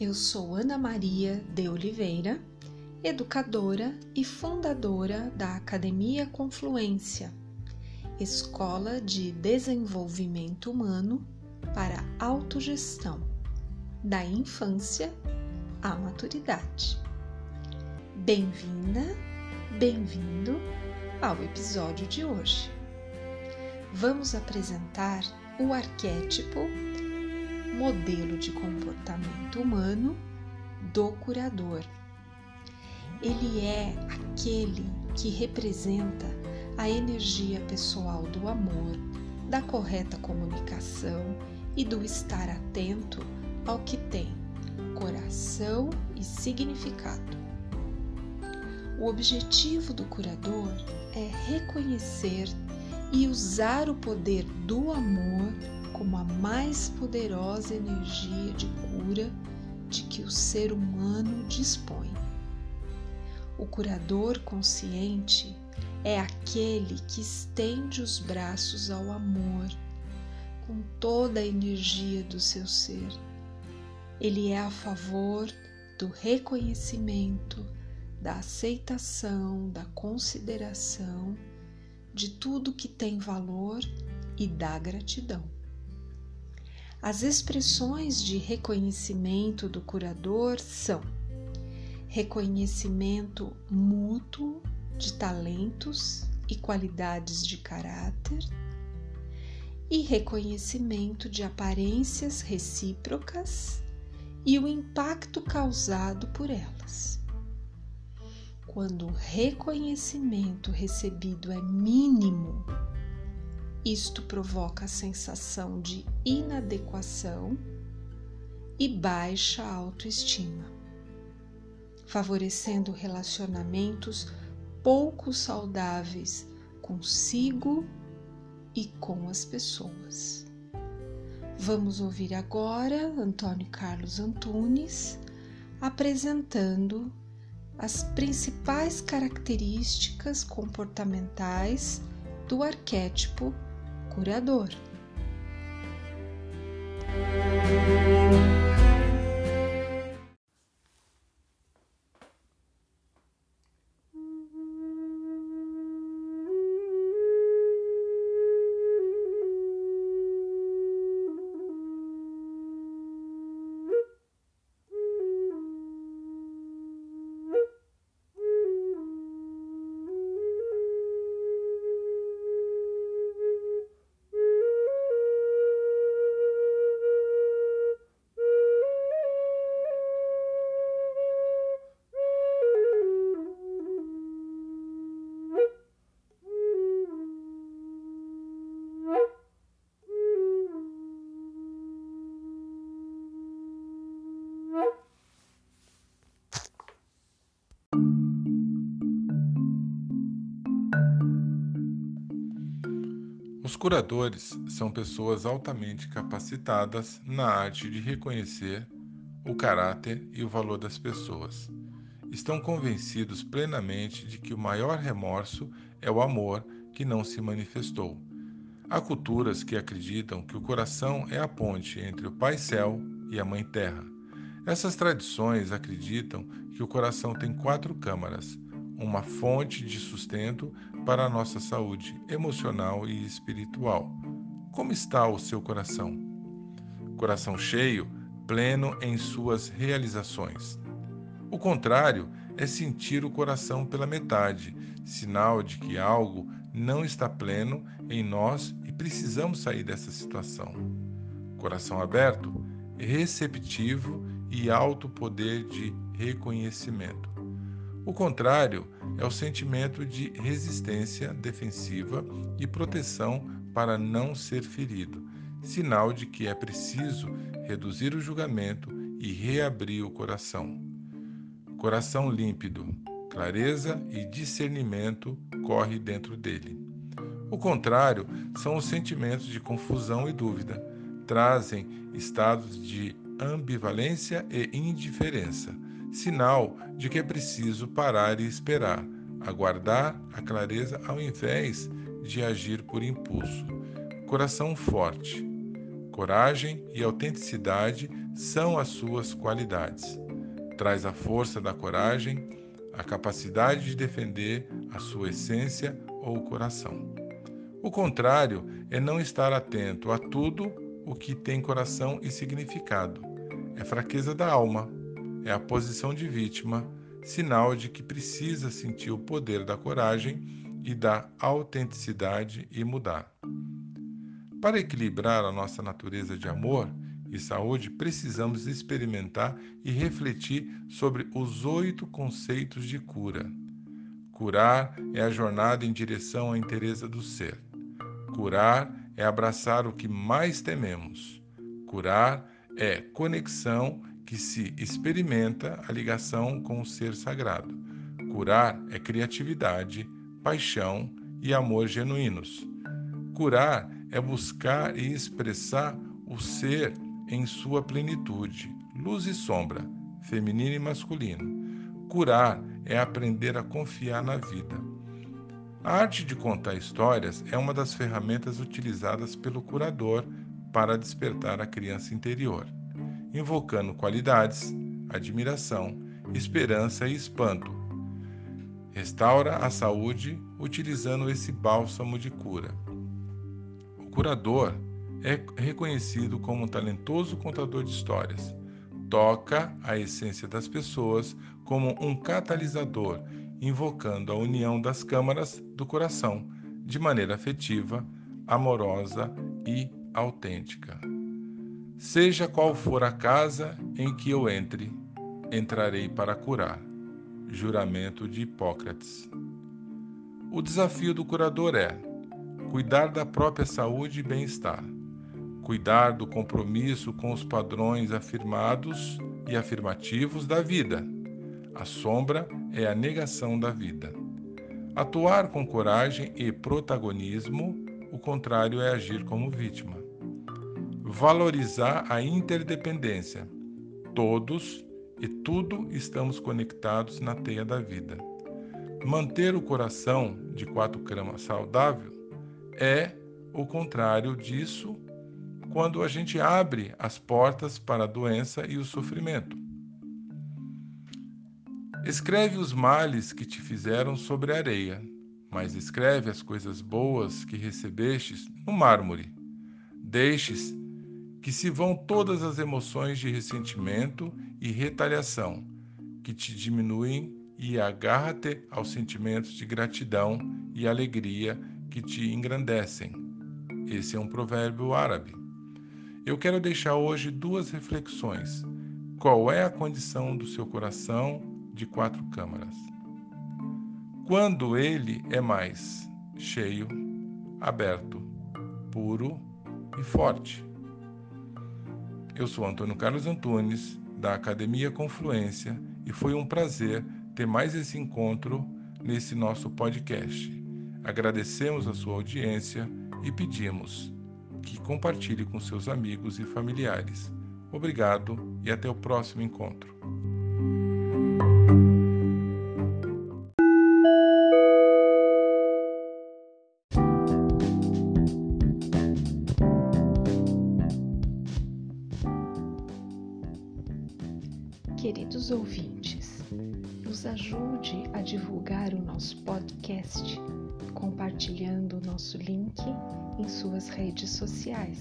Eu sou Ana Maria de Oliveira, educadora e fundadora da Academia Confluência, Escola de Desenvolvimento Humano para Autogestão, da infância à maturidade. Bem-vinda, bem-vindo ao episódio de hoje. Vamos apresentar o arquétipo modelo de comportamento humano do curador. Ele é aquele que representa a energia pessoal do amor, da correta comunicação e do estar atento ao que tem coração e significado. O objetivo do curador é reconhecer e usar o poder do amor como a mais poderosa energia de cura de que o ser humano dispõe. O curador consciente é aquele que estende os braços ao amor com toda a energia do seu ser. Ele é a favor do reconhecimento, da aceitação, da consideração de tudo que tem valor e da gratidão. As expressões de reconhecimento do curador são reconhecimento mútuo de talentos e qualidades de caráter e reconhecimento de aparências recíprocas e o impacto causado por elas. Quando o reconhecimento recebido é mínimo, isto provoca a sensação de inadequação e baixa autoestima, favorecendo relacionamentos pouco saudáveis consigo e com as pessoas. Vamos ouvir agora Antônio Carlos Antunes apresentando as principais características comportamentais do arquétipo curador. Curadores são pessoas altamente capacitadas na arte de reconhecer o caráter e o valor das pessoas. Estão convencidos plenamente de que o maior remorso é o amor que não se manifestou. Há culturas que acreditam que o coração é a ponte entre o Pai Céu e a Mãe Terra. Essas tradições acreditam que o coração tem quatro câmaras uma fonte de sustento para a nossa saúde emocional e espiritual. Como está o seu coração? Coração cheio, pleno em suas realizações. O contrário é sentir o coração pela metade, sinal de que algo não está pleno em nós e precisamos sair dessa situação. Coração aberto, receptivo e alto poder de reconhecimento. O contrário é o sentimento de resistência defensiva e proteção para não ser ferido, sinal de que é preciso reduzir o julgamento e reabrir o coração. Coração límpido, clareza e discernimento corre dentro dele. O contrário são os sentimentos de confusão e dúvida, trazem estados de ambivalência e indiferença sinal de que é preciso parar e esperar, aguardar a clareza ao invés de agir por impulso. Coração forte. Coragem e autenticidade são as suas qualidades. Traz a força da coragem, a capacidade de defender a sua essência ou coração. O contrário é não estar atento a tudo o que tem coração e significado. É fraqueza da alma, é a posição de vítima, sinal de que precisa sentir o poder da coragem e da autenticidade e mudar. Para equilibrar a nossa natureza de amor e saúde, precisamos experimentar e refletir sobre os oito conceitos de cura. Curar é a jornada em direção à inteireza do ser. Curar é abraçar o que mais tememos. Curar é conexão que se experimenta a ligação com o ser sagrado. Curar é criatividade, paixão e amor genuínos. Curar é buscar e expressar o ser em sua plenitude, luz e sombra, feminino e masculino. Curar é aprender a confiar na vida. A arte de contar histórias é uma das ferramentas utilizadas pelo curador para despertar a criança interior, invocando qualidades, admiração, esperança e espanto. Restaura a saúde utilizando esse bálsamo de cura. O curador é reconhecido como um talentoso contador de histórias. Toca a essência das pessoas como um catalisador invocando a união das câmaras do coração, de maneira afetiva, amorosa e autêntica. Seja qual for a casa em que eu entre, entrarei para curar. Juramento de Hipócrates. O desafio do curador é cuidar da própria saúde e bem-estar, cuidar do compromisso com os padrões afirmados e afirmativos da vida a sombra é a negação da vida. Atuar com coragem e protagonismo, o contrário é agir como vítima. Valorizar a interdependência. Todos e tudo estamos conectados na teia da vida. Manter o coração de quatro gramas saudável é o contrário disso quando a gente abre as portas para a doença e o sofrimento. Escreve os males que te fizeram sobre a areia, mas escreve as coisas boas que recebestes no mármore. Deixes que se vão todas as emoções de ressentimento e retaliação que te diminuem e agarra-te aos sentimentos de gratidão e alegria que te engrandecem. Esse é um provérbio árabe. Eu quero deixar hoje duas reflexões. Qual é a condição do seu coração de quatro câmaras. Quando ele é mais cheio, aberto, puro e forte. Eu sou Antônio Carlos Antunes, da Academia Confluência, e foi um prazer ter mais esse encontro nesse nosso podcast. Agradecemos a sua audiência e pedimos que compartilhe com seus amigos e familiares. Obrigado e até o próximo encontro. Queridos ouvintes, nos ajude a divulgar o nosso podcast compartilhando o nosso link em suas redes sociais.